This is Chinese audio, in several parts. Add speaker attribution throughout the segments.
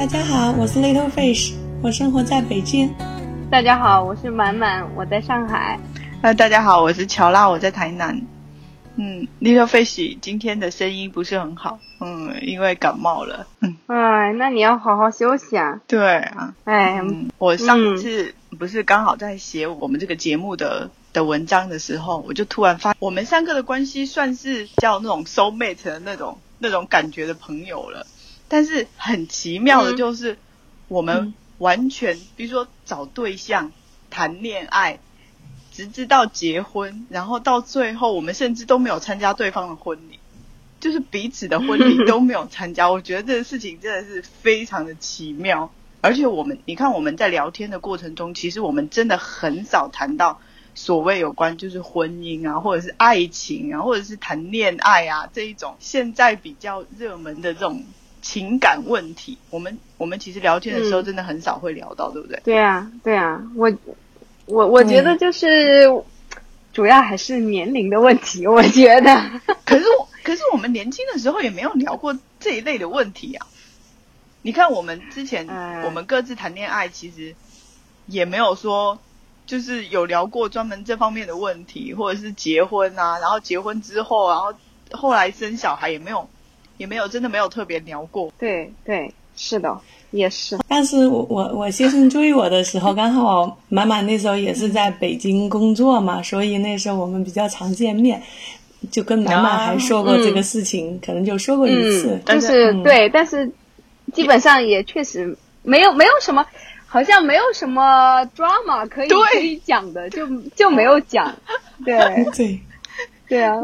Speaker 1: 大家好，我是 Little Fish，我生活在北京。
Speaker 2: 大家好，我是满满，我在上海。
Speaker 3: 那大家好，我是乔拉，我在台南。嗯，Little Fish 今天的声音不是很好，嗯，因为感冒了。嗯，
Speaker 2: 哎，那你要好好休息啊。
Speaker 3: 对啊，
Speaker 2: 哎，
Speaker 3: 我上次不是刚好在写我们这个节目的的文章的时候，我就突然发，我们三个的关系算是叫那种 soul mate 的那种那种感觉的朋友了。但是很奇妙的就是，我们完全，比如说找对象、谈恋爱。直至到结婚，然后到最后，我们甚至都没有参加对方的婚礼，就是彼此的婚礼 都没有参加。我觉得这个事情真的是非常的奇妙。而且我们，你看我们在聊天的过程中，其实我们真的很少谈到所谓有关就是婚姻啊，或者是爱情啊，或者是谈恋爱啊这一种现在比较热门的这种情感问题。我们我们其实聊天的时候真的很少会聊到，对不对？
Speaker 2: 对啊，对啊，我。我我觉得就是，主要还是年龄的问题。我觉得，
Speaker 3: 可是我可是我们年轻的时候也没有聊过这一类的问题啊。你看我们之前我们各自谈恋爱，其实也没有说就是有聊过专门这方面的问题，或者是结婚啊，然后结婚之后，然后后来生小孩也没有也没有真的没有特别聊过。
Speaker 2: 对对，是的。也是，
Speaker 1: 但是我我我先生追我的时候，刚好满满那时候也是在北京工作嘛，所以那时候我们比较常见面，就跟满满还说过这个事情，可能就说过一次，
Speaker 2: 但是对，但是基本上也确实没有没有什么，好像没有什么 drama 可以可以讲的，就就没有讲，对。
Speaker 1: 对。
Speaker 2: 对啊，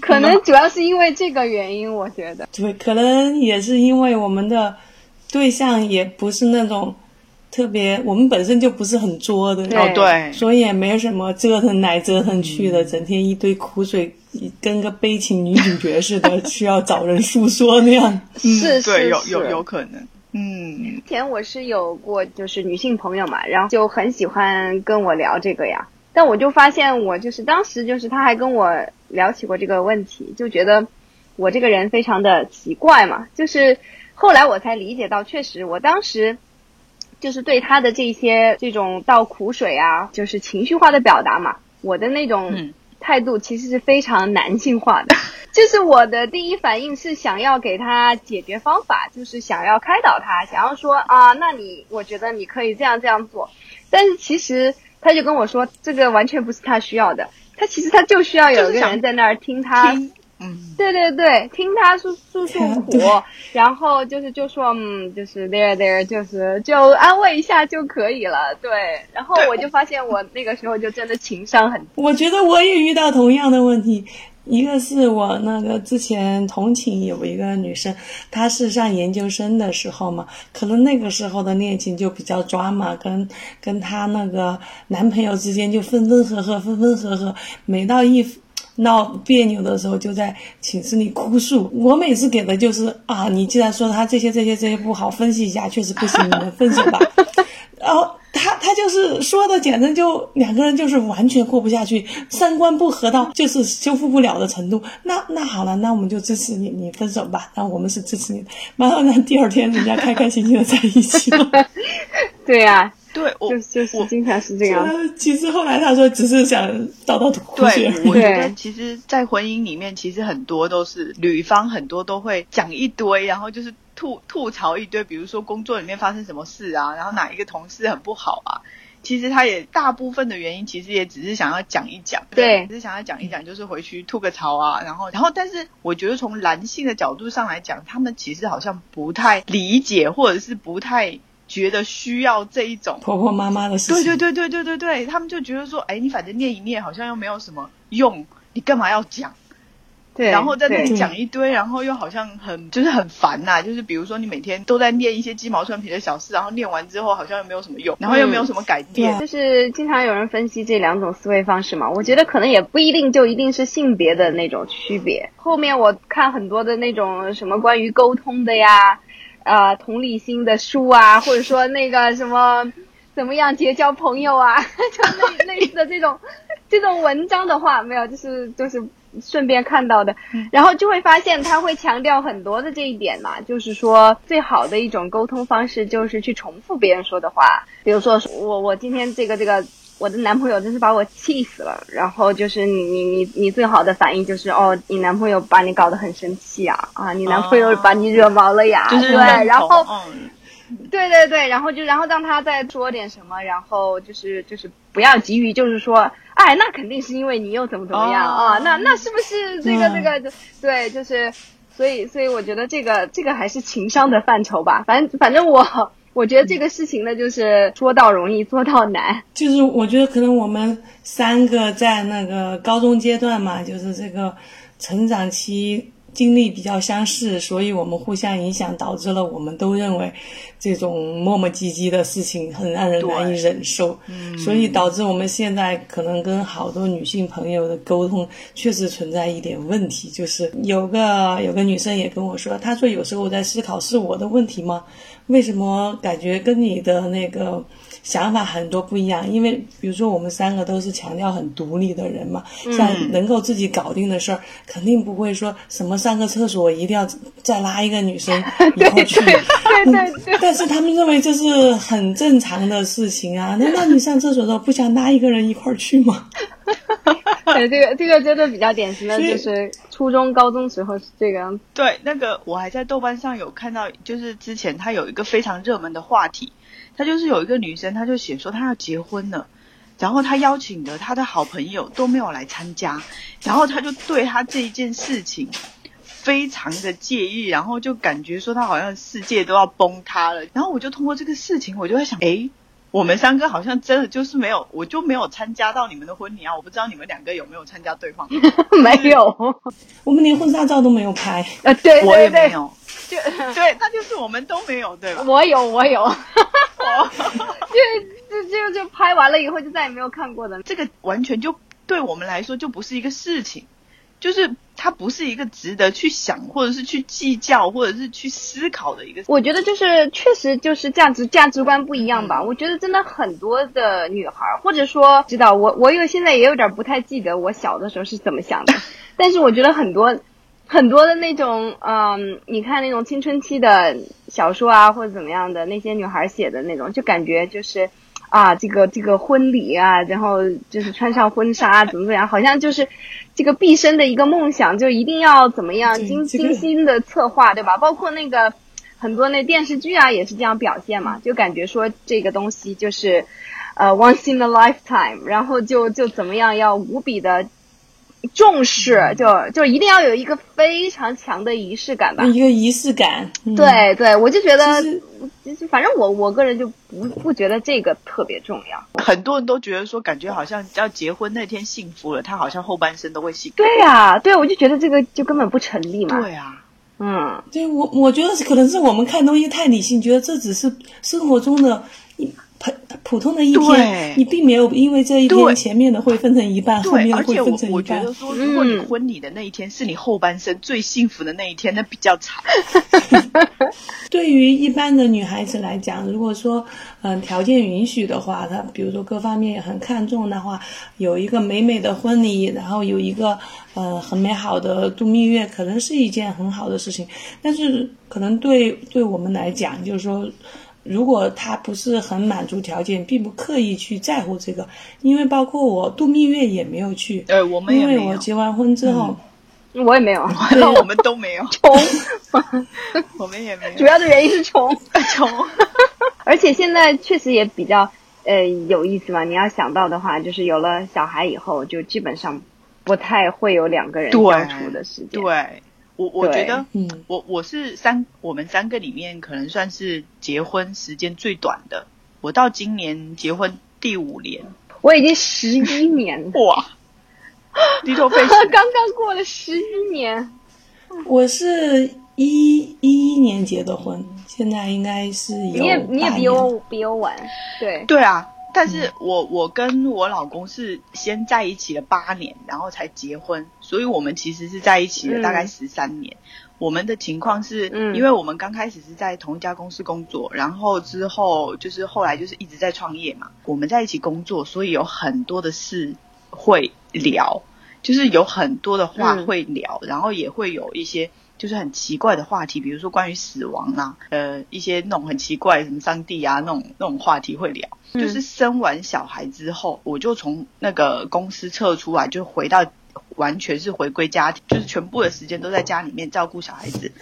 Speaker 2: 可能主要是因为这个原因，我觉得。
Speaker 1: 对，可能也是因为我们的。对象也不是那种特别，我们本身就不是很作的，
Speaker 3: 哦对，
Speaker 1: 所以也没什么折腾来折腾去的，整天一堆苦水，跟个悲情女主角似的，需要找人诉说那样。
Speaker 2: 是 是
Speaker 3: 是，有有有可能。嗯，
Speaker 2: 前我是有过就是女性朋友嘛，然后就很喜欢跟我聊这个呀，但我就发现我就是当时就是他还跟我聊起过这个问题，就觉得我这个人非常的奇怪嘛，就是。后来我才理解到，确实，我当时就是对他的这些这种倒苦水啊，就是情绪化的表达嘛，我的那种态度其实是非常男性化的，就是我的第一反应是想要给他解决方法，就是想要开导他，想要说啊，那你我觉得你可以这样这样做，但是其实他就跟我说，这个完全不是他需要的，他其实他就需要有一个人在那儿听他。嗯，对对对，听他诉诉诉苦，然后就是就说，嗯，就是 there there，就是就安慰一下就可以了。对，然后我就发现我那个时候就真的情商很低。
Speaker 1: 我觉得我也遇到同样的问题，一个是我那个之前同寝有一个女生，她是上研究生的时候嘛，可能那个时候的恋情就比较抓嘛，跟跟她那个男朋友之间就分分合合，分分合合，每到一。闹别扭的时候就在寝室里哭诉，我每次给的就是啊，你既然说他这些这些这些不好，分析一下确实不行，你们分手吧。然后他他就是说的，简直就两个人就是完全过不下去，三观不合到就是修复不了的程度。那那好了，那我们就支持你，你分手吧。那我们是支持你的。马上呢，第二天人家开开心心的在一起了。
Speaker 2: 对呀。
Speaker 3: 对，
Speaker 2: 就就是经常是这样。
Speaker 1: 其实后来他说只是想倒倒吐
Speaker 3: 血。对，我觉得其实，在婚姻里面，其实很多都是女方很多都会讲一堆，然后就是吐吐槽一堆，比如说工作里面发生什么事啊，然后哪一个同事很不好啊。其实他也大部分的原因，其实也只是想要讲一讲，
Speaker 2: 对，
Speaker 3: 只是想要讲一讲，就是回去吐个槽啊。然后，然后，但是我觉得从男性的角度上来讲，他们其实好像不太理解，或者是不太。觉得需要这一种
Speaker 1: 婆婆妈妈的事情，
Speaker 3: 对对对对对对对，他们就觉得说，哎，你反正念一念，好像又没有什么用，你干嘛要讲？
Speaker 2: 对，
Speaker 3: 然后在那里讲一堆，然后又好像很就是很烦呐，就是比如说你每天都在念一些鸡毛蒜皮的小事，然后念完之后好像又没有什么用，然后又没有什么改变。
Speaker 2: 就是经常有人分析这两种思维方式嘛，我觉得可能也不一定就一定是性别的那种区别。后面我看很多的那种什么关于沟通的呀。呃，同理心的书啊，或者说那个什么，怎么样结交朋友啊，就类 类似的这种这种文章的话，没有，就是就是顺便看到的，然后就会发现他会强调很多的这一点嘛，就是说最好的一种沟通方式就是去重复别人说的话，比如说我我今天这个这个我的男朋友真是把我气死了，然后就是你你你你最好的反应就是哦，你男朋友把你搞得很生气啊啊，你男朋友把你惹毛了呀，
Speaker 3: 就是
Speaker 2: 对，然后。
Speaker 3: 嗯
Speaker 2: 对对对，然后就然后让他再说点什么，然后就是就是不要急于就是说，哎，那肯定是因为你又怎么怎么样、
Speaker 3: 哦
Speaker 2: 啊？那那是不是这个
Speaker 1: 嗯
Speaker 2: 这个对，就是所以所以我觉得这个这个还是情商的范畴吧。反正反正我我觉得这个事情呢，就是说到容易做到难。
Speaker 1: 就是我觉得可能我们三个在那个高中阶段嘛，就是这个成长期经历比较相似，所以我们互相影响，导致了我们都认为这种磨磨唧唧的事情很让人难以忍受，所以导致我们现在可能跟好多女性朋友的沟通确实存在一点问题，就是有个有个女生也跟我说，她说有时候我在思考是我的问题吗？为什么感觉跟你的那个想法很多不一样？因为比如说我们三个都是强调很独立的人嘛，像能够自己搞定的事儿，肯定不会说什么上个厕所一定要再拉一个女生一块儿去。
Speaker 2: 对对对，
Speaker 1: 但是他们认为这是很正常的事情啊！难道你上厕所的时候不想拉一个人一块儿去吗？
Speaker 2: 对这个这个真的比较典型的就是初中高中时候是这个样子。
Speaker 3: 对，那个我还在豆瓣上有看到，就是之前他有一个非常热门的话题，他就是有一个女生，她就写说她要结婚了，然后她邀请的她的好朋友都没有来参加，然后她就对她这一件事情非常的介意，然后就感觉说她好像世界都要崩塌了，然后我就通过这个事情，我就在想，诶。我们三个好像真的就是没有，我就没有参加到你们的婚礼啊！我不知道你们两个有没有参加对方
Speaker 2: 没有，
Speaker 1: 我们连婚纱照都没有拍。
Speaker 2: 啊，对
Speaker 3: 我也没有，就 对，那就是我们都没有，对吧？
Speaker 2: 我有我有，就就就就拍完了以后就再也没有看过的。
Speaker 3: 这个完全就对我们来说就不是一个事情，就是它不是一个值得去想，或者是去计较，或者是去思考的一个。
Speaker 2: 我觉得就是确实就是价值价值观不一样
Speaker 3: 嗯
Speaker 2: 吧。我觉得真的很多的女孩儿，或者说知道我我有现在也有点不太记得我小的时候是怎么想的，但是我觉得很多很多的那种嗯，你看那种青春期的小说啊或者怎么样的那些女孩写的那种，就感觉就是。啊，这个这个婚礼啊，然后就是穿上婚纱，怎么怎么样，好像就是这个毕生的一个梦想，就一定要怎么样精精心的策划，对吧？包括那个很多那电视剧啊，也是这样表现嘛，就感觉说这个东西就是呃 once in a lifetime，然后就就怎么样要无比的重视，就就一定要有一个非常强的仪式感吧。
Speaker 1: 一个仪式感。嗯、
Speaker 2: 对对，我就觉得
Speaker 1: 其实，
Speaker 2: 就反正我我个人就不不觉得这个特别重要。
Speaker 3: 很多人都觉得说，感觉好像要结婚那天幸福了，他好像后半生都会幸福。
Speaker 2: 对呀、对，我就觉得这个就根本不成立嘛。
Speaker 3: 对啊，
Speaker 2: 嗯，
Speaker 1: 对我，我觉得可能是我们看东西太理性，觉得这只是生活中的一普普通的一天，你并没有因为这一天前面的会分成一半，后，面的会
Speaker 3: 而且我
Speaker 1: 分成一半
Speaker 3: 我觉得。说，如果你
Speaker 2: 嗯
Speaker 3: 婚礼的那一天是你后半生最幸福的那一天，那比较惨。
Speaker 1: 对于一般的女孩子来讲，如果说嗯条件允许的话，她比如说各方面也很看重的话，有一个美美的婚礼，然后有一个呃很美好的度蜜月，可能是一件很好的事情。但是可能对对我们来讲，就是说。如果他不是很满足条件，并不刻意去在乎这个，因为包括我度蜜月也没有去，
Speaker 3: 呃，我们也
Speaker 1: 因
Speaker 3: 没有，
Speaker 1: 为我结完婚之后，
Speaker 2: 我也没有
Speaker 3: 那 我们都没有，
Speaker 2: 穷，
Speaker 3: 我们也没有。
Speaker 2: 主要的原因是穷。
Speaker 3: 穷，
Speaker 2: 而且现在确实也比较呃有意思嘛。你要想到的话，就是有了小孩以后，就基本上不太会有两个人
Speaker 3: 对
Speaker 2: 相处的时间。
Speaker 3: 对，我我觉得，
Speaker 1: 嗯
Speaker 3: 我我是三，我们三个里面可能算是结婚时间最短的。我到今年结婚第五年，
Speaker 2: 我已经十一年了，
Speaker 3: 哇，低头费
Speaker 2: 刚刚过了十一年。
Speaker 1: 我是一一一年结的婚，现在应该是有
Speaker 2: 你也你也比我比我晚，对。
Speaker 3: 对啊，但是我我跟我老公是先在一起了八年，然后才结婚，所以我们其实是在一起了大概
Speaker 2: 嗯
Speaker 3: 十三年。我们的情况是，
Speaker 2: 嗯
Speaker 3: 因为我们刚开始是在同一家公司工作，然后之后就是后来就是一直在创业嘛。我们在一起工作，所以有很多的事会聊。就是有很多的话
Speaker 2: 嗯
Speaker 3: 会聊，然后也会有一些就是很奇怪的话题，比如说关于死亡啊，呃，一些那种很奇怪什么上帝啊那种那种话题会聊。
Speaker 2: 嗯
Speaker 3: 就是生完小孩之后，我就从那个公司撤出来，就回到完全是回归家庭，就是全部的时间都在家里面照顾小孩子，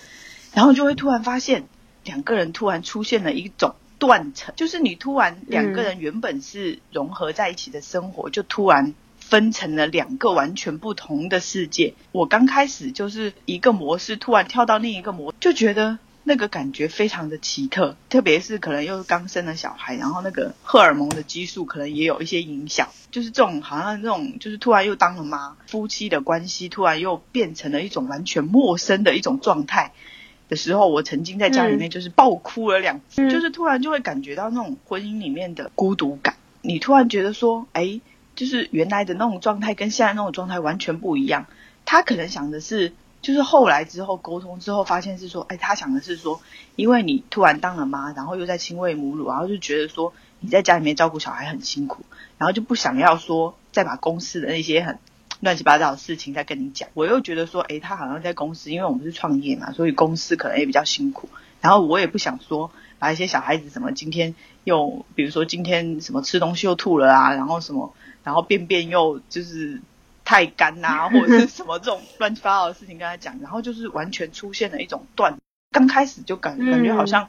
Speaker 3: 然后就会突然发现两个人突然出现了一种断层，就是你突然两个人原本是融合在一起的生活，就突然分成了两个完全不同的世界。我刚开始就是一个模式，突然跳到另一个模，就觉得。那个感觉非常的奇特，特别是可能又刚生了小孩，然后那个荷尔蒙的激素可能也有一些影响，就是这种好像这种就是突然又当了妈，夫妻的关系突然又变成了一种完全陌生的一种状态的时候，我曾经在家里面就是爆哭了两次，
Speaker 2: 嗯。
Speaker 3: 就是突然就会感觉到那种婚姻里面的孤独感，你突然觉得说，哎，就是原来的那种状态跟现在那种状态完全不一样，他可能想的是。就是后来之后沟通之后，发现是说，哎，他想的是说，因为你突然当了妈，然后又在亲喂母乳，然后就觉得说你在家里面照顾小孩很辛苦，然后就不想要说再把公司的那些很乱七八糟的事情再跟你讲。我又觉得说，哎，他好像在公司，因为我们是创业嘛，所以公司可能也比较辛苦。然后我也不想说把一些小孩子什么今天又，比如说今天什么吃东西又吐了啊，然后什么，然后便便又就是。太干呐、啊，或者是什么这种乱七八糟的事情跟他讲，然后就是完全出现了一种断。刚开始就感感觉好像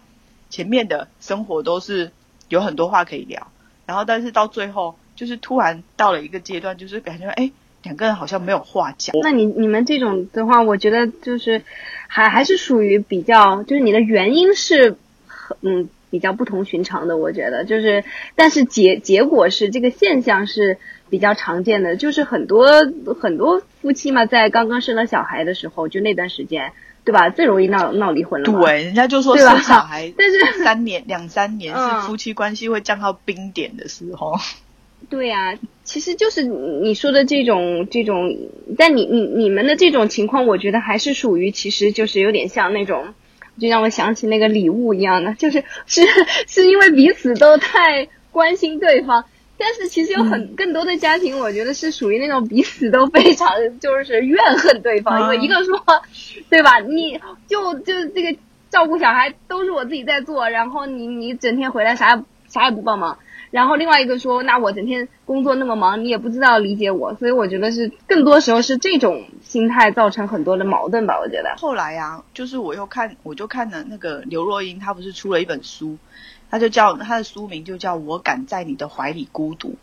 Speaker 3: 前面的生活都是有很多话可以聊，然后但是到最后就是突然到了一个阶段，就是感觉哎两个人好像没有话讲。
Speaker 2: 那你你们这种的话，我觉得就是还还是属于比较，就是你的原因是很嗯比较不同寻常的，我觉得就是，但是结结果是这个现象是。比较常见的就是很多很多夫妻嘛，在刚刚生了小孩的时候，就那段时间，对吧？最容易闹闹离婚了。
Speaker 3: 对，人家就说生小孩，
Speaker 2: 但是
Speaker 3: 三年两三年是夫妻关系会降到冰点的时候。
Speaker 2: 对呀、啊，其实就是你说的这种这种，但你你你们的这种情况，我觉得还是属于，其实就是有点像那种，就让我想起那个礼物一样的，就是是是因为彼此都太关心对方。但是其实有很更多的家庭，我觉得是属于那种彼此都非常 就是怨恨对方，因为一个说，对吧？你就就这个照顾小孩都是我自己在做，然后你你整天回来啥也啥也不帮忙，然后另外一个说，那我整天工作那么忙，你也不知道理解我，所以我觉得是更多时候是这种心态造成很多的矛盾吧。我觉得
Speaker 3: 后来啊，就是我又看我就看了那个刘若英，她不是出了一本书。他就叫他的书名就叫我敢在你的怀里孤独，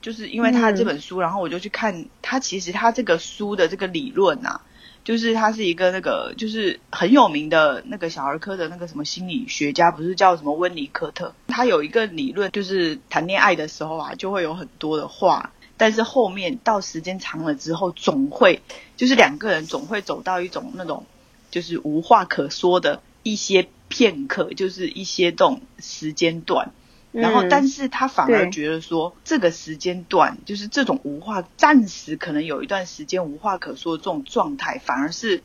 Speaker 3: 就是因为他这本书，然后我就去看他，其实他这个书的这个理论啊，就是他是一个那个就是很有名的那个小儿科的那个什么心理学家，不是叫什么温尼科特，他有一个理论，就是谈恋爱的时候啊，就会有很多的话，但是后面到时间长了之后，总会就是两个人总会走到一种那种就是无话可说的一些。片刻就是一些这种时间段，然后但是他反而觉得说，这个时间段就是这种无话，暂时可能有一段时间无话可说的这种状态，反而是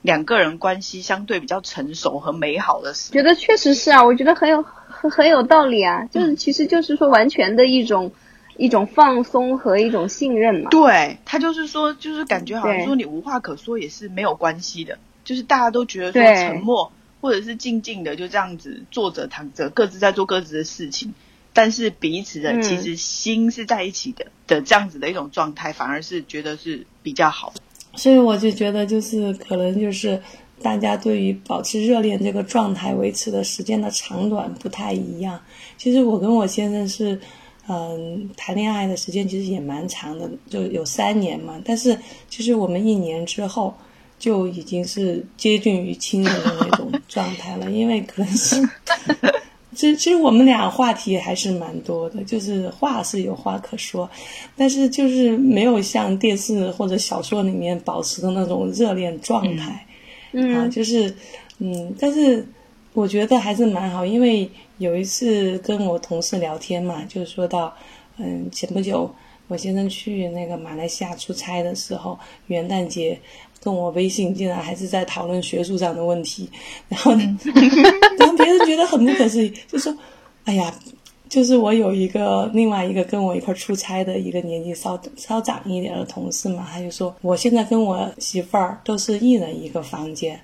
Speaker 3: 两个人关系相对比较成熟和美好的时候。
Speaker 2: 觉得确实是啊，我觉得很有很很有道理啊，就是其实就是说完全的一种。一种放松和一种信任嘛。
Speaker 3: 对他就是说，就是感觉好像说你无话可说也是没有关系的，就是大家都觉得说沉默。或者是静静的就这样子坐着躺着，各自在做各自的事情，但是彼此的其实心是在一起的、嗯、的这样子的一种状态，反而是觉得是比较好的。
Speaker 1: 所以我就觉得，就是可能就是大家对于保持热恋这个状态维持的时间的长短不太一样。其实我跟我先生是，嗯，谈恋爱的时间其实也蛮长的，就有三年嘛。但是其实我们一年之后。就已经是接近于亲人的那种状态了，因为可能是，其实其实我们俩话题还是蛮多的，就是话是有话可说，但是就是没有像电视或者小说里面保持的那种热恋状态，
Speaker 2: 嗯
Speaker 1: 啊，就是嗯，但是我觉得还是蛮好，因为有一次跟我同事聊天嘛，就说到，嗯，前不久我先生去那个马来西亚出差的时候，元旦节。跟我微信竟然还是在讨论学术上的问题，然后呢，然后别人觉得很不可思议，就说：“哎呀，就是我有一个另外一个跟我一块出差的一个年纪稍稍长一点的同事嘛，他就说我现在跟我媳妇儿都是一人一个房间，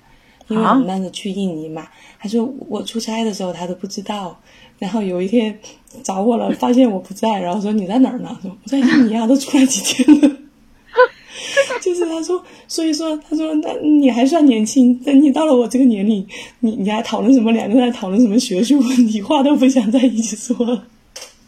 Speaker 1: 因为我们当时去印尼嘛，他说我出差的时候他都不知道，然后有一天找我了，发现我不在，然后说你在哪儿呢？说我在印尼啊，都出来几天了。就是他说，所以说他说，那你还算年轻，等你到了我这个年龄，你你还讨论什么？两个人还讨论什么学术问题？话都不想在一起说了。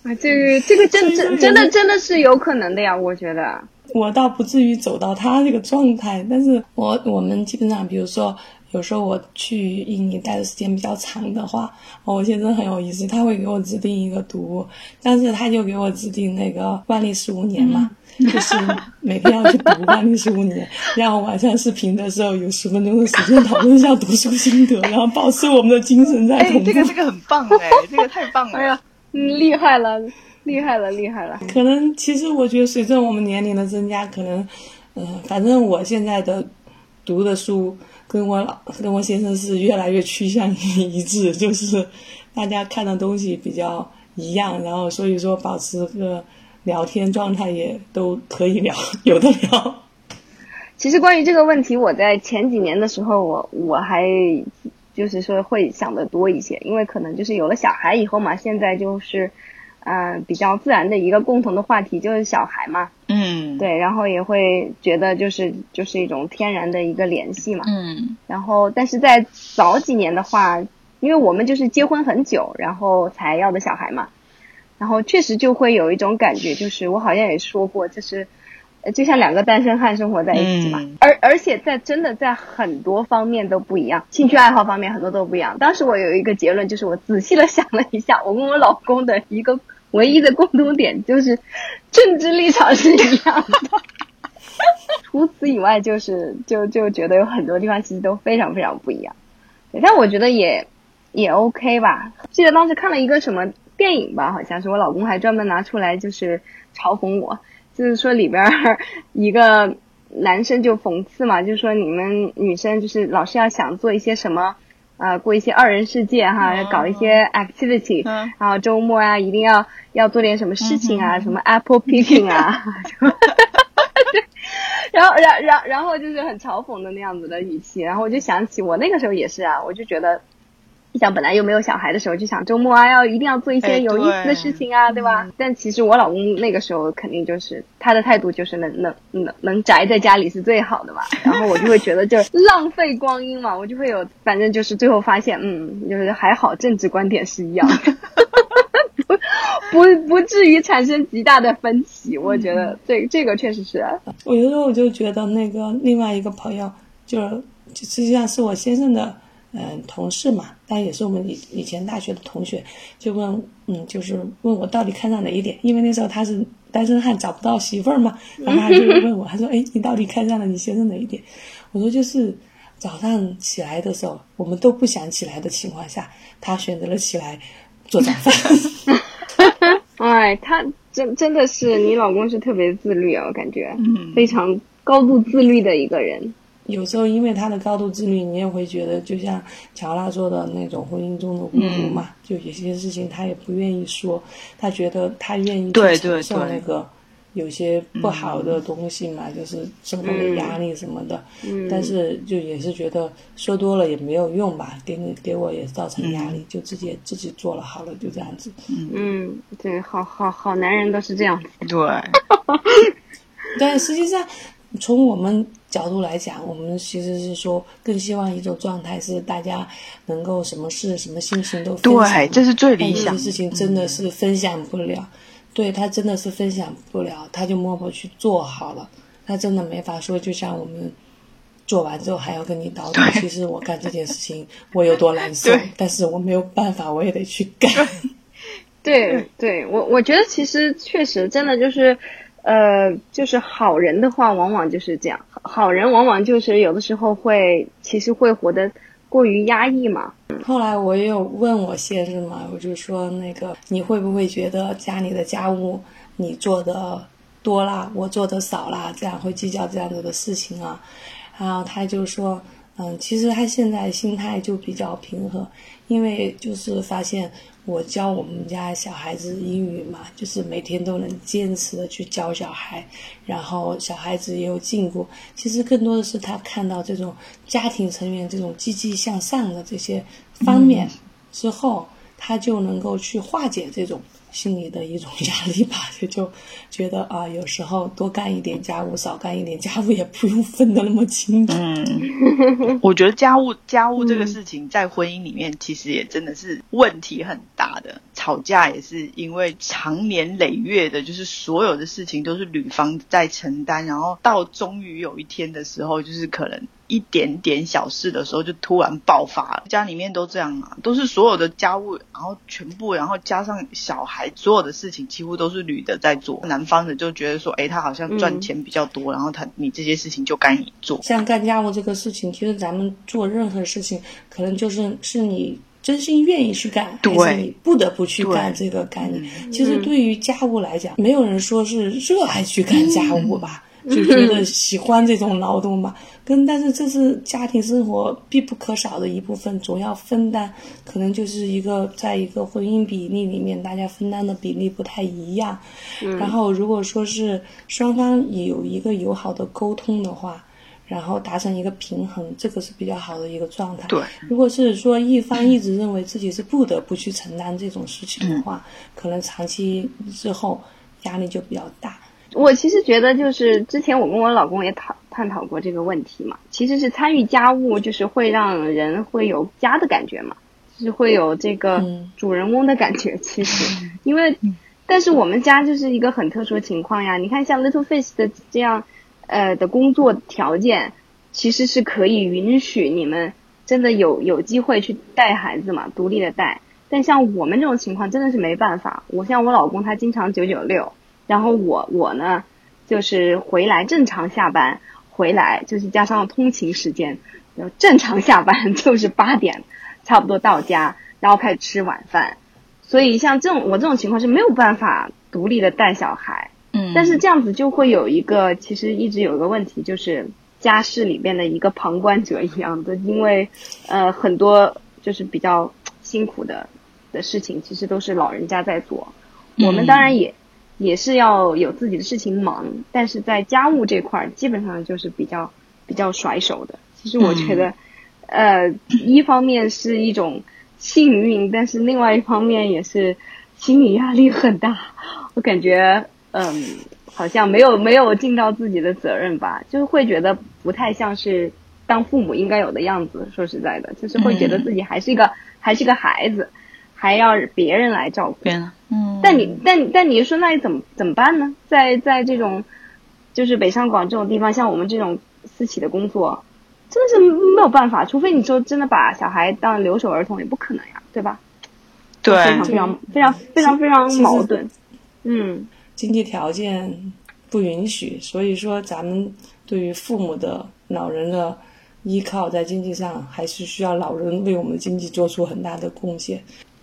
Speaker 2: 啊，这个这个真真真的真的是有可能的呀，我觉得。
Speaker 1: 我倒不至于走到他这个状态，但是我我们基本上，比如说有时候我去印尼待的时间比较长的话，我先生很有意思，他会给我指定一个读物，但是他就给我指定那个万历十五年嘛。就是每天要去读万历十五年，然后晚上视频的时候有十分钟的时间讨论一下读书心得，然后保持我们的精神在同步。
Speaker 3: 这个这个很棒哎，这个太棒了！
Speaker 2: 哎呀，嗯，厉害了，厉害了，厉害了！
Speaker 1: 可能其实我觉得随着我们年龄的增加，可能，嗯，反正我现在的读的书跟我老跟我先生是越来越趋向于一致，就是大家看的东西比较一样，然后所以说保持个。聊天状态也都可以聊，有的聊。
Speaker 2: 其实关于这个问题，我在前几年的时候，我我还就是说会想的多一些，因为可能就是有了小孩以后嘛，现在就是，嗯，比较自然的一个共同的话题就是小孩嘛。
Speaker 3: 嗯。
Speaker 2: 对，然后也会觉得就是就是一种天然的一个联系嘛。
Speaker 3: 嗯。
Speaker 2: 然后，但是在早几年的话，因为我们就是结婚很久，然后才要的小孩嘛。然后确实就会有一种感觉，就是我好像也说过，就是，就像两个单身汉生活在一起嘛。而而且在真的在很多方面都不一样，兴趣爱好方面很多都不一样。当时我有一个结论，就是我仔细的想了一下，我跟我老公的一个唯一的共同点就是政治立场是一样的。除此以外，就是就就觉得有很多地方其实都非常非常不一样。但我觉得也也 OK 吧。记得当时看了一个什么。电影吧，好像是我老公还专门拿出来就是嘲讽我，就是说里边一个男生就讽刺嘛，就说你们女生就是老是要想做一些什么，呃，过一些二人世界哈，搞一些 activity，然后周末啊一定要要做点什么事情啊，什么 apple picking 啊，然后然然然后就是很嘲讽的那样子的语气，然后我就想起我那个时候也是啊，我就觉得。想本来又没有小孩的时候，就想周末啊要一定要做一些有意思的事情啊，对吧？但其实我老公那个时候肯定就是他的态度就是能能能能宅在家里是最好的嘛。然后我就会觉得就 浪费光阴嘛，我就会有反正就是最后发现，嗯，就是还好政治观点是一样的，不不不至于产生极大的分歧。我觉得这这个确实是。
Speaker 1: 我有时候我就觉得那个另外一个朋友，就是实际上是我先生的。嗯，同事嘛，但也是我们以以前大学的同学，就问，嗯，就是问我到底看上哪一点？因为那时候他是单身汉，找不到媳妇儿嘛，然后他就问我，他说，哎，你到底看上了你先生哪一点？我说就是早上起来的时候，我们都不想起来的情况下，他选择了起来做早饭。
Speaker 2: 哎，他真真的是你老公是特别自律啊，我感觉，嗯非常高度自律的一个人。
Speaker 1: 有时候因为他的高度自律，你也会觉得就像乔拉说的那种婚姻中的孤独嘛，就有些事情他也不愿意说，他觉得他愿意去承受那个有些不好的东西嘛，就是生活的压力什么的。
Speaker 2: 嗯。
Speaker 1: 但是就也是觉得说多了也没有用吧，给你给我也造成压力，就自己自己做了好了，就这样子。
Speaker 2: 嗯嗯，对，好好好男人都是这样。
Speaker 3: 对。
Speaker 1: 但实际上。从我们角度来讲，我们其实是说更希望一种状态是大家能够什么事、什么心情都分享。
Speaker 3: 对，这是最理想。
Speaker 1: 的事情真的是分享不了，对他真的是分享不了，他就默默去做好了。他真的没法说，就像我们做完之后还要跟你叨叨。其实我干这件事情我有多难受，但是我没有办法，我也得去干。
Speaker 2: 对，对我我觉得其实确实真的就是。呃，就是好人的话，往往就是这样。好人往往就是有的时候会，其实会活得过于压抑嘛。
Speaker 1: 后来我也有问我先生嘛，我就说那个你会不会觉得家里的家务你做的多啦，我做的少啦，这样会计较这样子的事情啊？然后他就说，嗯，其实他现在心态就比较平和，因为就是发现我教我们家小孩子英语嘛，就是每天都能坚持的去教小孩，然后小孩子也有进步。其实更多的是他看到这种家庭成员这种积极向上的这些方面之后，他就能够去化解这种。心里的一种压力吧，就 就觉得啊，有时候多干一点家务，少干一点家务，也不用分得那么清楚。
Speaker 3: 嗯，我觉得家务家务这个事情在婚姻里面，其实也真的是问题很大的。吵架也是因为长年累月的，就是所有的事情都是女方在承担，然后到终于有一天的时候，就是可能。一点点小事的时候就突然爆发了，家里面都这样啊，都是所有的家务，然后全部，然后加上小孩，所有的事情几乎都是女的在做，男方的就觉得说，哎，他好像赚钱比较多，然后他你这些事情就该你做。
Speaker 1: 像干家务这个事情，其实咱们做任何事情，可能就是是你真心愿意去干，还是你不得不去干这个概念。其实对于家务来讲，没有人说是热爱去干家务吧。就觉得喜欢这种劳动吧，跟但是这是家庭生活必不可少的一部分，总要分担，可能就是一个在一个婚姻比例里面，大家分担的比例不太一样。然后如果说是双方也有一个友好的沟通的话，然后达成一个平衡，这个是比较好的一个状态。
Speaker 3: 对，
Speaker 1: 如果是说一方一直认为自己是不得不去承担这种事情的话，可能长期之后压力就比较大。
Speaker 2: 我其实觉得，就是之前我跟我老公也讨探讨过这个问题嘛。其实是参与家务，就是会让人会有家的感觉嘛，就是会有这个主人翁的感觉。其实，因为，但是我们家就是一个很特殊的情况呀。你看，像 Little Face 的这样，呃的工作条件，其实是可以允许你们真的有有机会去带孩子嘛，独立的带。但像我们这种情况，真的是没办法。我像我老公，他经常九九六。然后我我呢，就是回来正常下班回来，就是加上通勤时间，正常下班 就是八点，差不多到家，然后开始吃晚饭。所以像这种我这种情况是没有办法独立的带小孩。
Speaker 3: 嗯。
Speaker 2: 但是这样子就会有一个，其实一直有一个问题，就是家事里边的一个旁观者一样的，因为呃很多就是比较辛苦的的事情，其实都是老人家在做。我们当然也。也是要有自己的事情忙，但是在家务这块儿基本上就是比较比较甩手的。其实我觉得，呃，一方面是一种幸运，但是另外一方面也是心理压力很大。我感觉，嗯，好像没有没有尽到自己的责任吧，就是会觉得不太像是当父母应该有的样子。说实在的，就是会觉得自己还是一个还是个孩子。还要别人来照顾，
Speaker 3: 嗯，
Speaker 2: 但你但但你说那你怎么怎么办呢？在在这种就是北上广这种地方，像我们这种私企的工作，真的是没有办法，除非你说真的把小孩当留守儿童，也不可能呀，对吧？
Speaker 3: 对，
Speaker 2: 非常非常非常非常非常矛盾。嗯，
Speaker 1: 经济条件不允许，所以说咱们对于父母的老人的依靠，在经济上还是需要老人为我们的经济做出很大的贡献。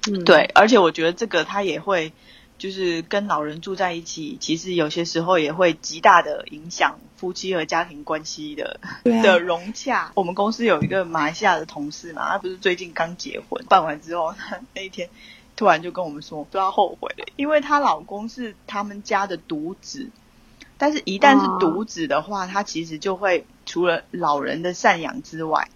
Speaker 3: 嗯对，而且我觉得这个他也会，就是跟老人住在一起，其实有些时候也会极大的影响夫妻和家庭关系的的融洽。我们公司有一个马来西亚的同事嘛，他不是最近刚结婚，办完之后那一天突然就跟我们说，不要后悔了，因为她老公是他们家的独子，但是一旦是独子的话，他其实就会除了老人的赡养之外。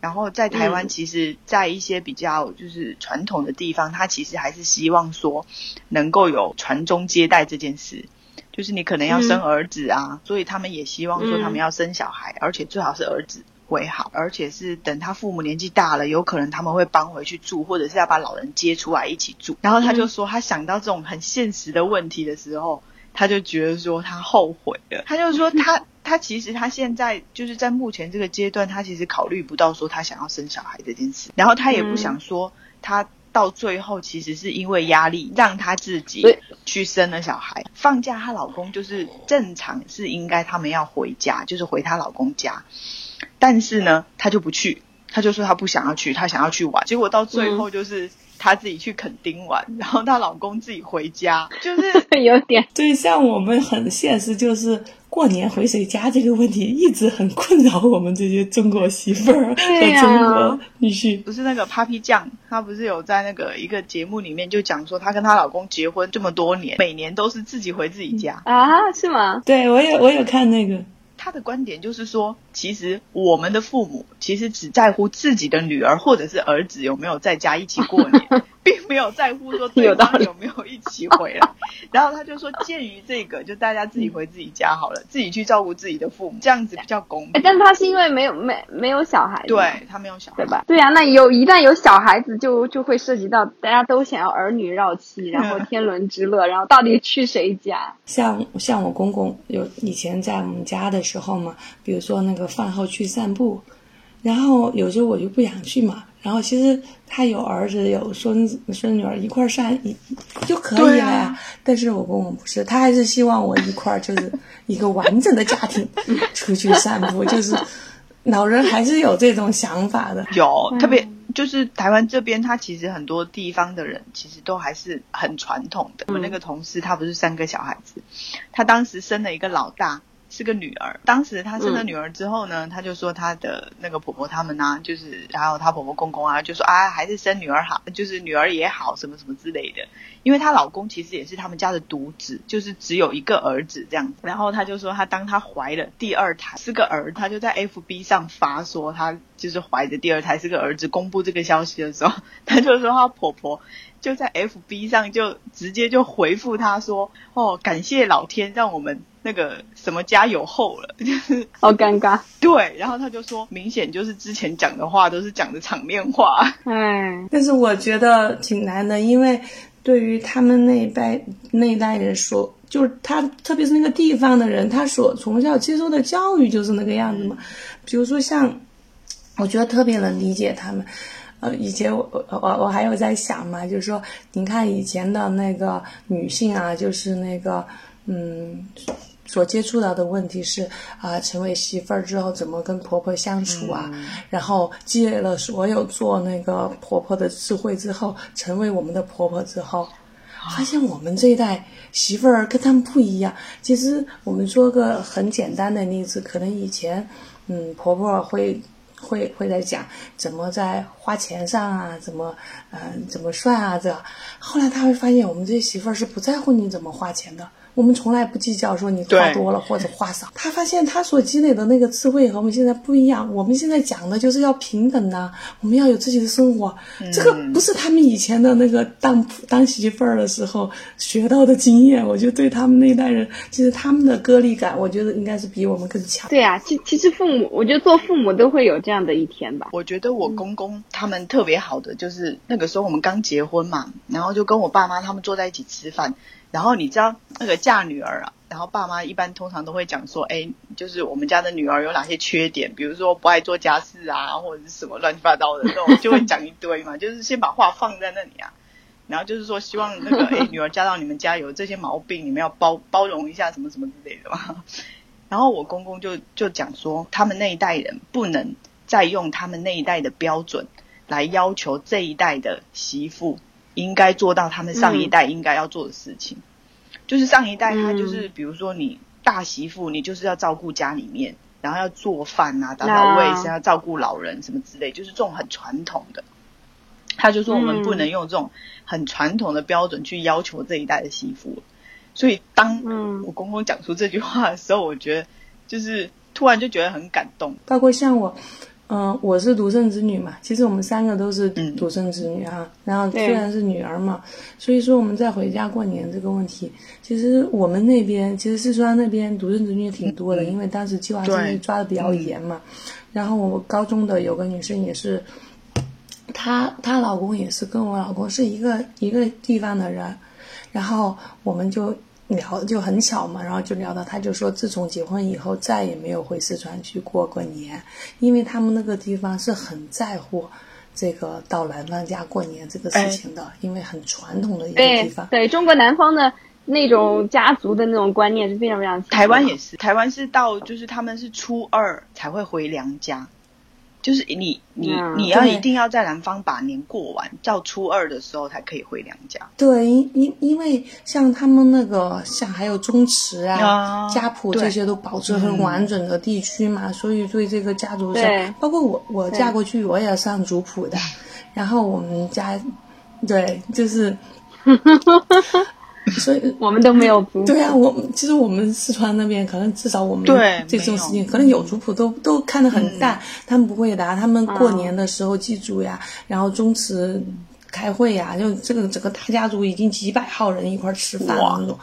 Speaker 3: 然后在台湾，其实，在一些比较就是传统的地方，他其实还是希望说，能够有传宗接代这件事，就是你可能要生儿子啊，所以他们也希望说他们要生小孩，而且最好是儿子为好，而且是等他父母年纪大了，有可能他们会搬回去住，或者是要把老人接出来一起住。然后他就说，他想到这种很现实的问题的时候。他就觉得说他后悔了，他就说他 他其实他现在就是在目前这个阶段，他其实考虑不到说他想要生小孩这件事，然后他也不想说他到最后其实是因为压力让她自己去生了小孩。放假她老公就是正常是应该他们要回家，就是回她老公家，但是呢她就不去，她就说她不想要去，她想要去玩，结果到最后就是。她自己去垦丁玩，然后她老公自己回家，就是
Speaker 2: 有点
Speaker 1: 对。像我们很现实，就是过年回谁家这个问题一直很困扰我们这些中国媳妇儿 和中国女婿。
Speaker 3: 不是那个 Papi 酱，她不是有在那个一个节目里面就讲说，她跟她老公结婚这么多年，每年都是自己回自己家。
Speaker 2: 啊，是吗？
Speaker 1: 对我有我有看那个，
Speaker 3: 她的观点就是说，其实我们的父母其实只在乎自己的女儿或者是儿子有没有在家一起过年，并没有在乎说对
Speaker 2: 有道理
Speaker 3: 方有没有一起回来。然后他就说，鉴于这个，就大家自己回自己家好了，自己去照顾自己的父母，这样子比较公
Speaker 2: 哎，
Speaker 3: 平。
Speaker 2: 但他是因为没有没没有小孩子，
Speaker 3: 对他没有小孩
Speaker 2: 对，吧？对啊，那有一旦有小孩子就，就会涉及到大家都想要儿女绕膝，然后天伦之乐，然后到底去谁家？
Speaker 1: 像像我公公有以前在我们家的时候嘛，比如说那个饭后去散步，然后有时候我就不想去嘛，然后其实他有儿子有孙子孙女儿一块儿上一就可以了呀。
Speaker 3: 啊
Speaker 1: 但是我公公不是，他还是希望我一块儿就是一个完整的家庭 出去散步，就是老人还是有这种想法的。
Speaker 3: 有特别就是台湾这边，他其实很多地方的人其实都还是很传统的。我那个同事他不是三个小孩子，他当时生了一个老大。是个女儿，当时她生了女儿之后呢，她就说她的那个婆婆他们呢、就是还有她婆婆公公啊，就说啊，还是生女儿好，就是女儿也好，什么什么之类的。因为她老公其实也是他们家的独子，就是只有一个儿子这样子。然后她就说，她当她怀了第二胎是个儿，她就在 FB 上发说她就是怀着第二胎是个儿子。公布这个消息的时候，她就说她婆婆就在 FB 上就直接就回复她说，哦，感谢老天让我们那个什么家有后了，就是
Speaker 2: 好尴尬，
Speaker 3: 对。然后他就说，明显就是之前讲的话都是讲的场面话。
Speaker 2: 哎，
Speaker 1: 但是我觉得挺难的，因为对于他们那一代那一代人说，就是他，特别是那个地方的人，他所从小接受的教育就是那个样子嘛。比如说像，我觉得特别能理解他们。呃，以前我我我我还有在想嘛，就是说，你看以前的那个女性啊，就是那个嗯。所接触到的问题是啊、成为媳妇儿之后怎么跟婆婆相处啊？然后积累了所有做那个婆婆的智慧之后，成为我们的婆婆之后，发现我们这一代媳妇儿跟他们不一样。其实我们说个很简单的例子，可能以前嗯婆婆会。会会在讲怎么在花钱上啊，怎么嗯、呃、怎么算啊这，后来他会发现我们这些媳妇儿是不在乎你怎么花钱的，我们从来不计较说你
Speaker 3: 话
Speaker 1: 多了或者话少。他发现他所积累的那个智慧和我们现在不一样，我们现在讲的就是要平等呐、我们要有自己的生活，这个不是他们以前的那个当当媳妇儿的时候学到的经验。我觉得对他们那一代人，其实他们的割裂感，我觉得应该是比我们更强。
Speaker 2: 对啊，其其实父母，我觉得做父母都会有这样的一天吧。
Speaker 3: 我觉得我公公他们特别好的，就是那个时候我们刚结婚嘛，然后就跟我爸妈他们坐在一起吃饭，然后你知道那个嫁女儿啊，然后爸妈一般通常都会讲说，哎，就是我们家的女儿有哪些缺点，比如说不爱做家事啊，或者是什么乱七八糟的这种，就会讲一堆嘛，就是先把话放在那里啊。然后就是说，希望那个 哎，女儿嫁到你们家有这些毛病，你们要包包容一下，什么什么之类的嘛。然后我公公就就讲说，他们那一代人不能再用他们那一代的标准来要求这一代的媳妇应该做到他们上一代应该要做的事情。就是上一代他就是，比如说你大媳妇，你就是要照顾家里面，然后要做饭啊，打扫卫生，要照顾老人什么之类，就是这种很传统的。他就说我们不能用这种很传统的标准去要求这一代的媳妇。所以当
Speaker 2: 嗯
Speaker 3: 我公公讲出这句话的时候，我觉得就是突然就觉得很感动。
Speaker 1: 包括像我，嗯、我是独生子女嘛，其实我们三个都是
Speaker 3: 嗯
Speaker 1: 独生子女啊。然后虽然是女儿嘛，所以说我们在回家过年这个问题，其实我们那边其实四川那边独生子女挺多的，
Speaker 3: 嗯
Speaker 1: 因为当时计划生育抓的比较严嘛。然后我高中的有个女生也是，她她老公也是跟我老公是一个一个地方的人，然后我们就聊就很巧嘛，然后就聊到，他就说自从结婚以后再也没有回四川去过过年，因为他们那个地方是很在乎这个到男方家过年这个事情的，因为很传统的一个地方。
Speaker 2: 对，中国南方的那种家族的那种观念是非常非常强。
Speaker 3: 台湾也是，台湾是到就是他们是初二才会回娘家，就是你你
Speaker 2: 嗯
Speaker 3: 你要一定要在男方把年过完，到初二的时候才可以回娘家。
Speaker 1: 对，因因因为像他们那个像还有宗祠啊、
Speaker 3: 啊
Speaker 1: 家谱这些都保持很完整的地区嘛，所以对这个家族
Speaker 2: 对
Speaker 1: 上，包括我我嫁过去我也要上族谱的，然后我们家对就是，所以
Speaker 2: 我们都没有族谱。
Speaker 1: 对啊，我其实我们四川那边可能至少我们
Speaker 3: 对
Speaker 1: 这种事情可能有族谱都都看得很淡，他们不会的啊，他们过
Speaker 2: 嗯
Speaker 1: 年的时候祭祖呀，然后宗祠开会呀，就这个整个大家族已经几百号人一块吃饭那种。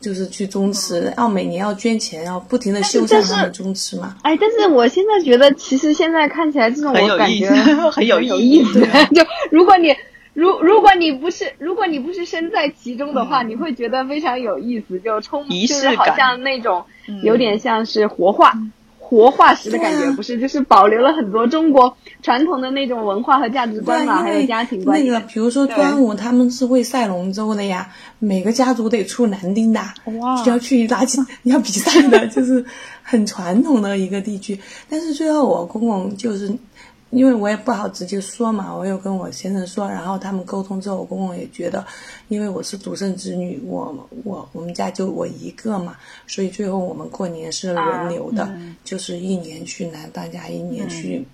Speaker 1: 就是去宗祠，要每年要捐钱，要不停的修缮他们宗祠嘛。
Speaker 2: 哎，但是我现在觉得，其实现在看起来这种
Speaker 3: 很 有意
Speaker 2: 我感觉
Speaker 3: 思很有
Speaker 2: 有
Speaker 3: 意义
Speaker 2: 意思。就如果你如如果你不是如果你不是身在其中的话，你会觉得非常有意思，就充
Speaker 3: 仪式
Speaker 2: 就是好
Speaker 3: 感
Speaker 2: 像那种
Speaker 3: 嗯
Speaker 2: 有点像是活化。活化石的感觉、不是，就是保留了很多中国传统的那种文化和价值观嘛，还有家庭观念。
Speaker 1: 那个，比如说端午，他们是会赛龙舟的呀，每个家族得出男丁的，
Speaker 3: 哇
Speaker 1: 就要去拉起 要比赛的，就是很传统的一个地区。但是最后我公公就是，因为我也不好直接说嘛，我有跟我先生说，然后他们沟通之后，我公公也觉得，因为我是独生子女，我我我们家就我一个嘛，所以最后我们过年是轮流的，就是一年去男方家，一年去。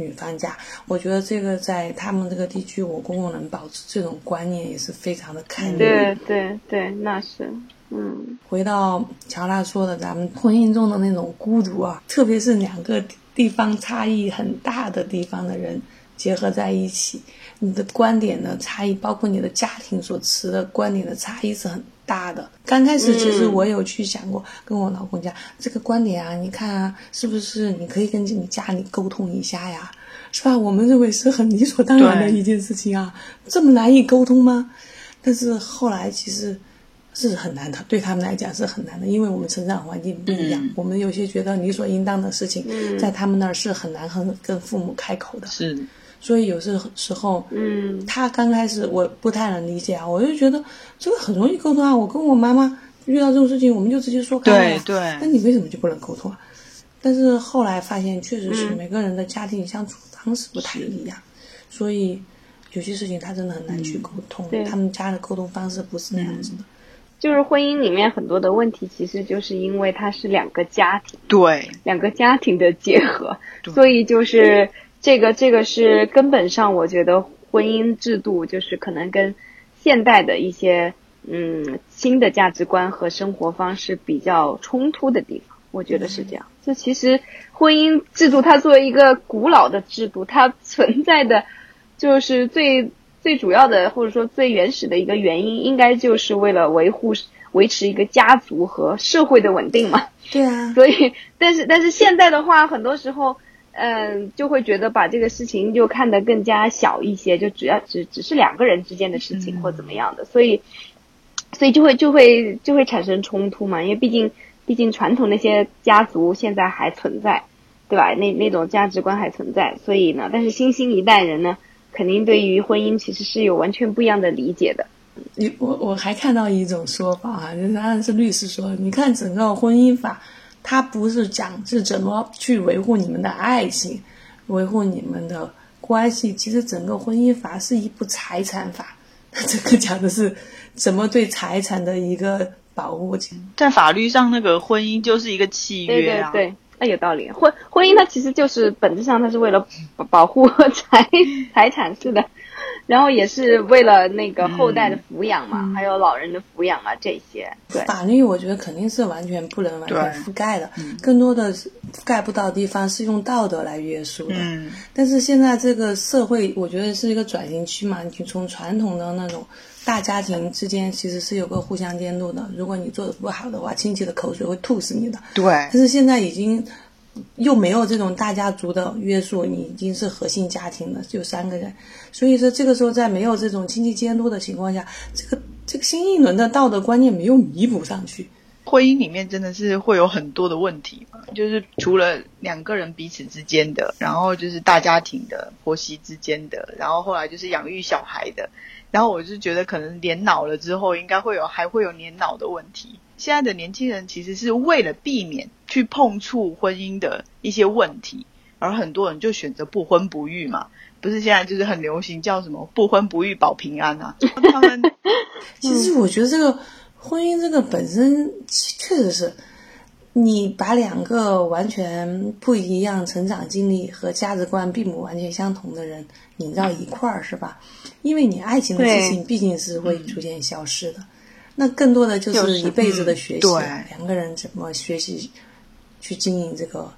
Speaker 1: 女方家，我觉得这个在他们这个地区，我公公能保持这种观念也是非常的开明。
Speaker 2: 对对对，那是，嗯，
Speaker 1: 回到乔娜说的，咱们婚姻中的那种孤独啊，特别是两个地方差异很大的地方的人结合在一起，你的观点的差异，包括你的家庭所持的观点的差异是很大的。刚开始其实
Speaker 2: 嗯
Speaker 1: 我有去想过，跟我老公讲这个观点啊，你看啊，是不是你可以跟你家里沟通一下呀？是吧？我们认为是很理所当然的一件事情啊，这么难以沟通吗？但是后来其实是很难的，对他们来讲是很难的，因为我们成长环境不一样，
Speaker 3: 嗯。
Speaker 1: 我们有些觉得理所应当的事情，
Speaker 2: 嗯。
Speaker 1: 在他们那儿是很难很跟父母开口的，
Speaker 3: 是。
Speaker 1: 所以有时时候，
Speaker 2: 嗯。
Speaker 1: 他刚开始我不太能理解啊，我就觉得这个很容易沟通啊，我跟我妈妈遇到这种事情，我们就直接说开了呀，
Speaker 3: 对对。
Speaker 1: 那你为什么就不能沟通啊？但是后来发现，确实是
Speaker 2: 嗯。
Speaker 1: 每个人的家庭相处方式不太一样，所以有些事情他真的很难去沟通。
Speaker 2: 对。
Speaker 1: 他们家的沟通方式不是那样子的。
Speaker 2: 就是婚姻里面很多的问题，其实就是因为它是两个家庭。
Speaker 3: 对
Speaker 2: 两个家庭的结合，所以就是这个这个是根本上，我觉得婚姻制度就是可能跟现代的一些嗯新的价值观和生活方式比较冲突的地方，我觉得是这样。就其实婚姻制度它作为一个古老的制度，它存在的就是最最主要的或者说最原始的一个原因，应该就是为了维护维持一个家族和社会的稳定嘛。
Speaker 1: 对啊，
Speaker 2: 所以，但是但是现在的话，很多时候，嗯、就会觉得把这个事情就看得更加小一些，就只要只只是两个人之间的事情或怎么样的，所以，所以就会就会就会产生冲突嘛，因为毕竟毕竟传统那些家族现在还存在，对吧？那那种价值观还存在，所以呢，但是新兴一代人呢，肯定对于婚姻其实是有完全不一样的理解的。
Speaker 1: 你我我还看到一种说法啊，就是当然是律师说，你看整个婚姻法，它不是讲是怎么去维护你们的爱情，维护你们的关系，其实整个婚姻法是一部财产法，它 这个讲的是怎么对财产的一个保护。
Speaker 3: 在法律上，那个婚姻就是一个契约啊。
Speaker 2: 对对，那有道理。婚婚姻它其实就是本质上它是为了保保护 财财产似的，然后也是为了那个后代的抚养嘛，还有老人的抚养啊这些。对，
Speaker 1: 法律我觉得肯定是完全不能完全覆盖的，更多的是覆盖不到的地方是用道德来约束的。
Speaker 3: 嗯，
Speaker 1: 但是现在这个社会，我觉得是一个转型期嘛。你从传统的那种大家庭之间，其实是有个互相监督的。如果你做的不好的话，亲戚的口水会吐死你的。
Speaker 3: 对
Speaker 1: 但是现在已经又没有这种大家族的约束，你已经是核心家庭了，就三个人。所以说这个时候在没有这种亲戚监督的情况下，这个这个新一轮的道德观念没有弥补上去。
Speaker 3: 婚姻里面真的是会有很多的问题嘛，就是除了两个人彼此之间的，然后就是大家庭的、婆媳之间的，然后后来就是养育小孩的，然后我就觉得可能年老了之后，应该会有还会有年老的问题。现在的年轻人其实是为了避免去碰触婚姻的一些问题，而很多人就选择不婚不育嘛。不是现在就是很流行叫什么不婚不育保平安啊？他们
Speaker 1: 其实我觉得这个婚姻这个本身确实是，你把两个完全不一样成长经历和价值观并不完全相同的人拧到一块儿，是吧？因为你爱情的事情毕竟是会逐渐消失的，那更多的就是一辈子的学习，
Speaker 3: 对
Speaker 1: 两个人怎么学习去经营这个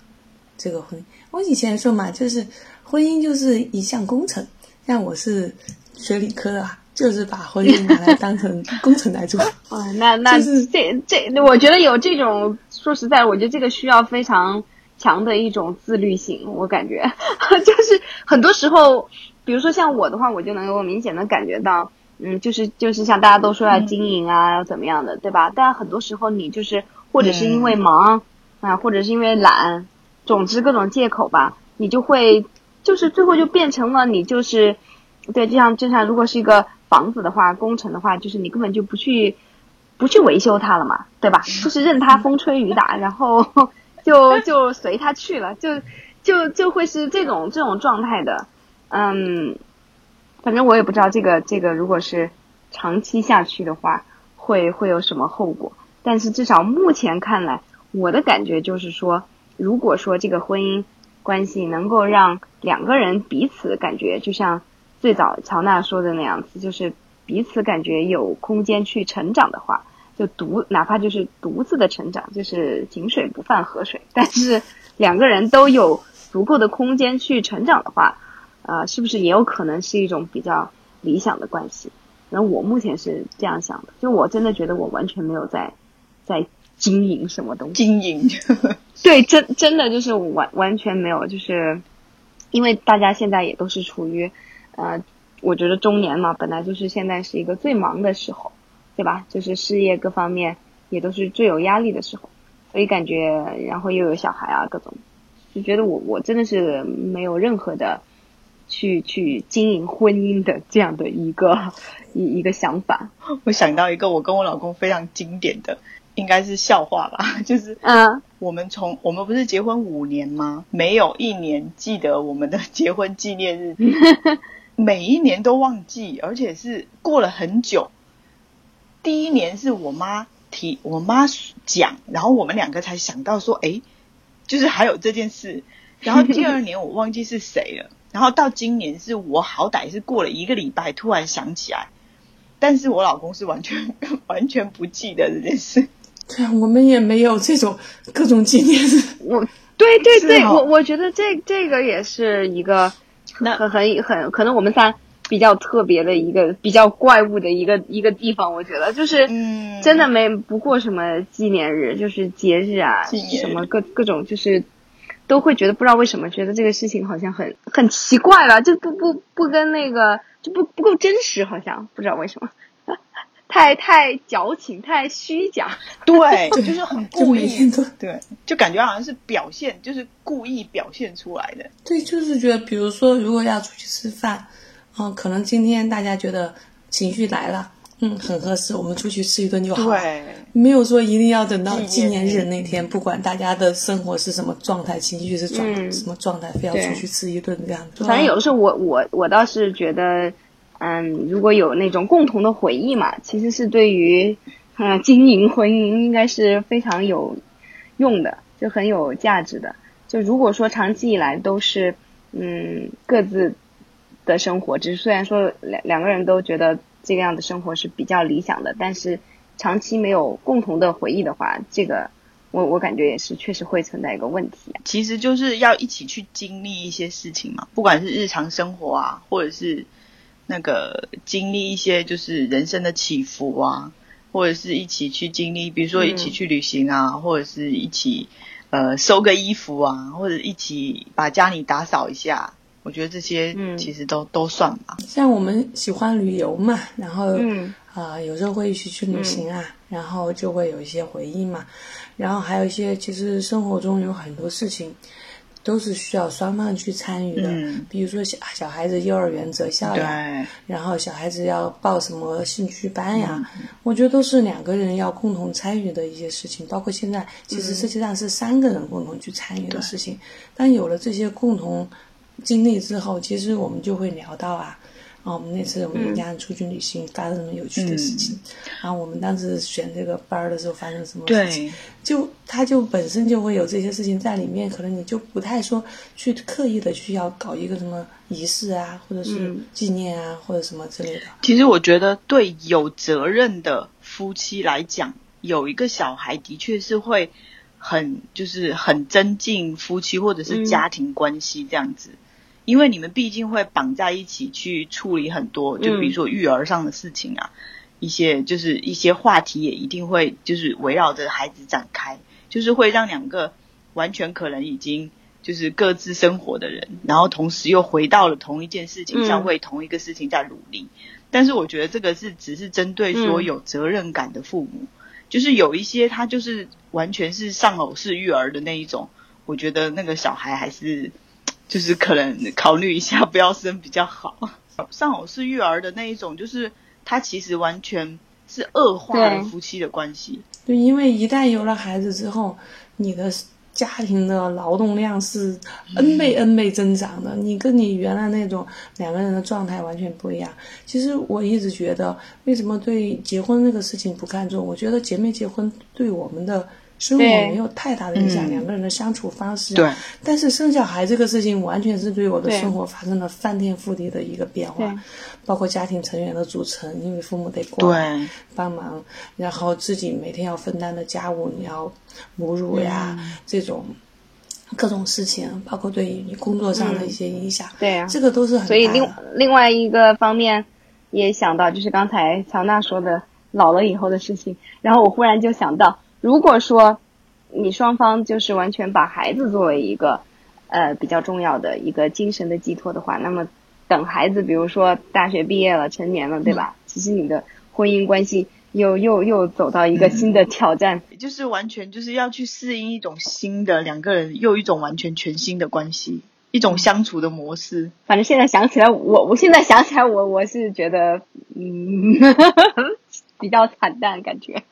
Speaker 1: 这个婚姻。我以前说嘛，就是婚姻就是一项工程，像我是学理科的啊，就是把婚姻拿来当成工程来做。
Speaker 2: 啊，那那
Speaker 1: 就是
Speaker 2: 这这，我觉得有这种，说实在，我觉得这个需要非常强的一种自律性。我感觉，就是很多时候，比如说像我的话，我就能够明显的感觉到，嗯，就是就是像大家都说要经营啊，要怎么样的，对吧？但很多时候你就是或者是因为忙啊，或者是因为懒，总之各种借口吧，你就会就是最后就变成了你就是，对，就像就像如果是一个房子的话，工程的话，就是你根本就不去不去维修它了嘛，对吧？就是任它风吹雨打，然后就就随它去了，就就就会是这种这种状态的，嗯，反正我也不知道这个这个如果是长期下去的话，会会有什么后果。但是至少目前看来，我的感觉就是说，如果说这个婚姻关系能够让两个人彼此感觉，就像最早乔娜说的那样子，就是彼此感觉有空间去成长的话，就独哪怕就是独自的成长，就是井水不犯河水，但是两个人都有足够的空间去成长的话，呃，是不是也有可能是一种比较理想的关系？然后我目前是这样想的，就我真的觉得我完全没有在在经营什么东西。
Speaker 3: 经营，
Speaker 2: 对，真真的就是完完全没有，就是因为大家现在也都是处于，呃，我觉得中年嘛，本来就是现在是一个最忙的时候，对吧？就是事业各方面也都是最有压力的时候，所以感觉，然后又有小孩啊，各种，就觉得我我真的是没有任何的去去经营婚姻的这样的一个一一个想法。
Speaker 3: 我想到一个我跟我老公非常经典的，应该是笑话吧，就是
Speaker 2: 嗯，
Speaker 3: 我们从我们不是结婚五年吗？没有一年记得我们的结婚纪念日，每一年都忘记，而且是过了很久。第一年是我妈提，我妈讲，然后我们两个才想到说，诶，就是还有这件事。然后第二年我忘记是谁了，然后到今年是我好歹是过了一个礼拜突然想起来，但是我老公是完全完全不记得这件事。
Speaker 1: 对啊，我们也没有这种各种纪念日。
Speaker 2: 我对对对，
Speaker 3: 哦
Speaker 2: 我我觉得这这个也是一个
Speaker 3: 那
Speaker 2: 很很很可能我们仨比较特别的一个比较怪物的一个一个地方，我觉得就是
Speaker 3: 嗯
Speaker 2: 真的没不过什么纪念日，就是节日啊，
Speaker 3: 日
Speaker 2: 什么各各种就是。都会觉得不知道为什么，觉得这个事情好像很很奇怪了，就不不不跟那个就不不够真实，好像不知道为什么，太太矫情，太虚假。
Speaker 3: 对，就是很故意 对，就感觉好像是表现，就是故意表现出来的。
Speaker 1: 对，就是觉得，比如说，如果要出去吃饭，嗯，可能今天大家觉得情绪来了，嗯，很合适，我们出去吃一顿就好了。
Speaker 3: 对，
Speaker 1: 没有说一定要等到纪
Speaker 3: 纪念
Speaker 1: 念日
Speaker 3: 日
Speaker 1: 那天，不管大家的生活是什么状态，情绪是状、
Speaker 2: 嗯
Speaker 1: 什么状态，非要出去吃一顿这样。
Speaker 2: 反正有的时候我我我倒是觉得，嗯，如果有那种共同的回忆嘛，其实是对于嗯、呃经营婚姻应该是非常有用的，就很有价值的。就如果说长期以来都是嗯各自的生活，只是虽然说两两个人都觉得这个样的生活是比较理想的，但是长期没有共同的回忆的话，这个我我感觉也是确实会存在一个问题啊。
Speaker 3: 其实就是要一起去经历一些事情嘛，不管是日常生活啊，或者是那个经历一些就是人生的起伏啊，或者是一起去经历，比如说一起去旅行啊，或者是一起呃收个衣服啊，或者一起把家里打扫一下。我觉得这些
Speaker 2: 嗯
Speaker 3: 其实都、都算吧。
Speaker 1: 像我们喜欢旅游嘛，然后
Speaker 2: 嗯
Speaker 1: 啊、有时候会一起去旅行啊，然后就会有一些回忆嘛，然后还有一些其实生活中有很多事情，都是需要双方去参与的。
Speaker 3: 嗯
Speaker 1: 比如说小小孩子幼儿园择校呀，然后小孩子要报什么兴趣班呀，
Speaker 3: 嗯
Speaker 1: 我觉得都是两个人要共同参与的一些事情。包括现在，其
Speaker 3: 嗯
Speaker 1: 实实际上是三个人共同去参与的事情。但有了这些共同经历之后，其实我们就会聊到啊。啊，我们那次我们一家人出去旅行，发生什么有趣的事情？然后我们当时选这个班儿的时候发生什么事情？
Speaker 3: 对，
Speaker 1: 就它就本身就会有这些事情在里面，可能你就不太说去刻意的去要搞一个什么仪式啊，或者是
Speaker 2: 嗯
Speaker 1: 纪念啊，或者什么之类的。
Speaker 3: 其实我觉得对有责任的夫妻来讲，有一个小孩的确是会很就是很增进夫妻或者是家庭关系这样子。因为你们毕竟会绑在一起去处理很多，就比如说育儿上的事情啊，一些就是一些话题也一定会就是围绕着孩子展开，就是会让两个完全可能已经就是各自生活的人，然后同时又回到了同一件事情上，
Speaker 2: 嗯
Speaker 3: 为同一个事情在努力。但是我觉得这个是只是针对说
Speaker 2: 嗯
Speaker 3: 有责任感的父母，就是有一些他就是完全是丧偶式育儿的那一种，我觉得那个小孩还是就是可能考虑一下不要生比较好。丧偶式育儿的那一种，就是他其实完全是恶化了夫妻的关系。
Speaker 1: 对，因为一旦有了孩子之后，你的家庭的劳动量是 n 倍 n 倍增长的，你跟你原来那种两个人的状态完全不一样。其实我一直觉得，为什么对结婚这个事情不看重？我觉得结没结婚对我们的生活
Speaker 2: 对
Speaker 1: 没有太大的影响，
Speaker 3: 嗯
Speaker 1: 两个人的相处方式。
Speaker 3: 对，
Speaker 1: 但是生小孩这个事情，完全是对我的生活发生了翻天覆地的一个变化，包括家庭成员的组成，因为父母得过来
Speaker 3: 对，
Speaker 1: 帮忙，然后自己每天要分担的家务，你要母乳呀、
Speaker 3: 嗯
Speaker 1: 这种各种事情，包括对于你工作上的一些影响，
Speaker 2: 对呀、
Speaker 1: 这个都是很
Speaker 2: 所以另。另外一个方面也想到，就是刚才乔娜说的老了以后的事情。然后我忽然就想到，如果说你双方就是完全把孩子作为一个呃比较重要的一个精神的寄托的话，那么等孩子比如说大学毕业了、成年了，对吧？其实你的婚姻关系又又又走到一个新的挑战。
Speaker 3: 就是完全就是要去适应一种新的两个人又一种完全全新的关系，一种相处的模式。
Speaker 2: 反正现在想起来，我我现在想起来我，我是觉得，嗯，比较惨淡，感觉。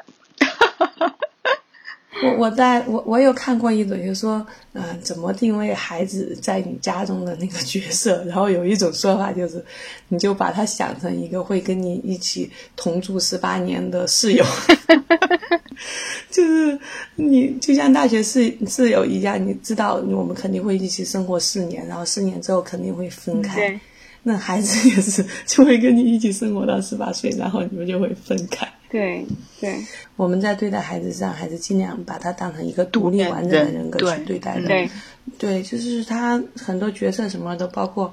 Speaker 1: 我我在我我有看过一种，就是说，嗯、怎么定位孩子在你家中的那个角色？然后有一种说法就是，你就把他想成一个会跟你一起同住十八年的室友，就是你就像大学室室友一样，你知道我们肯定会一起生活四年，然后四年之后肯定会分开。那孩子也是就会跟你一起生活到十八岁，然后你们就会分开。
Speaker 2: 对，对，
Speaker 1: 我们在对待孩子上，还是尽量把他当成一个独立完整的人格去对待的。
Speaker 2: 对，
Speaker 1: 对，就是他很多角色什么的，包括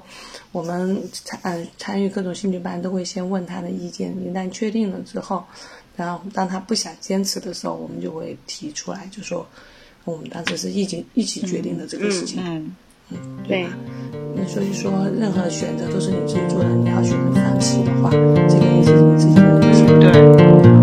Speaker 1: 我们参嗯参与各种兴趣班，都会先问他的意见。一旦确定了之后，然后当他不想坚持的时候，我们就会提出来，就说我们当时是一起一起决定的这个事情，
Speaker 3: 嗯，
Speaker 1: 对吧？那所以说，任何选择都是你自己做的，你要选择放弃的话，这个也是你自己的人生。
Speaker 3: 对。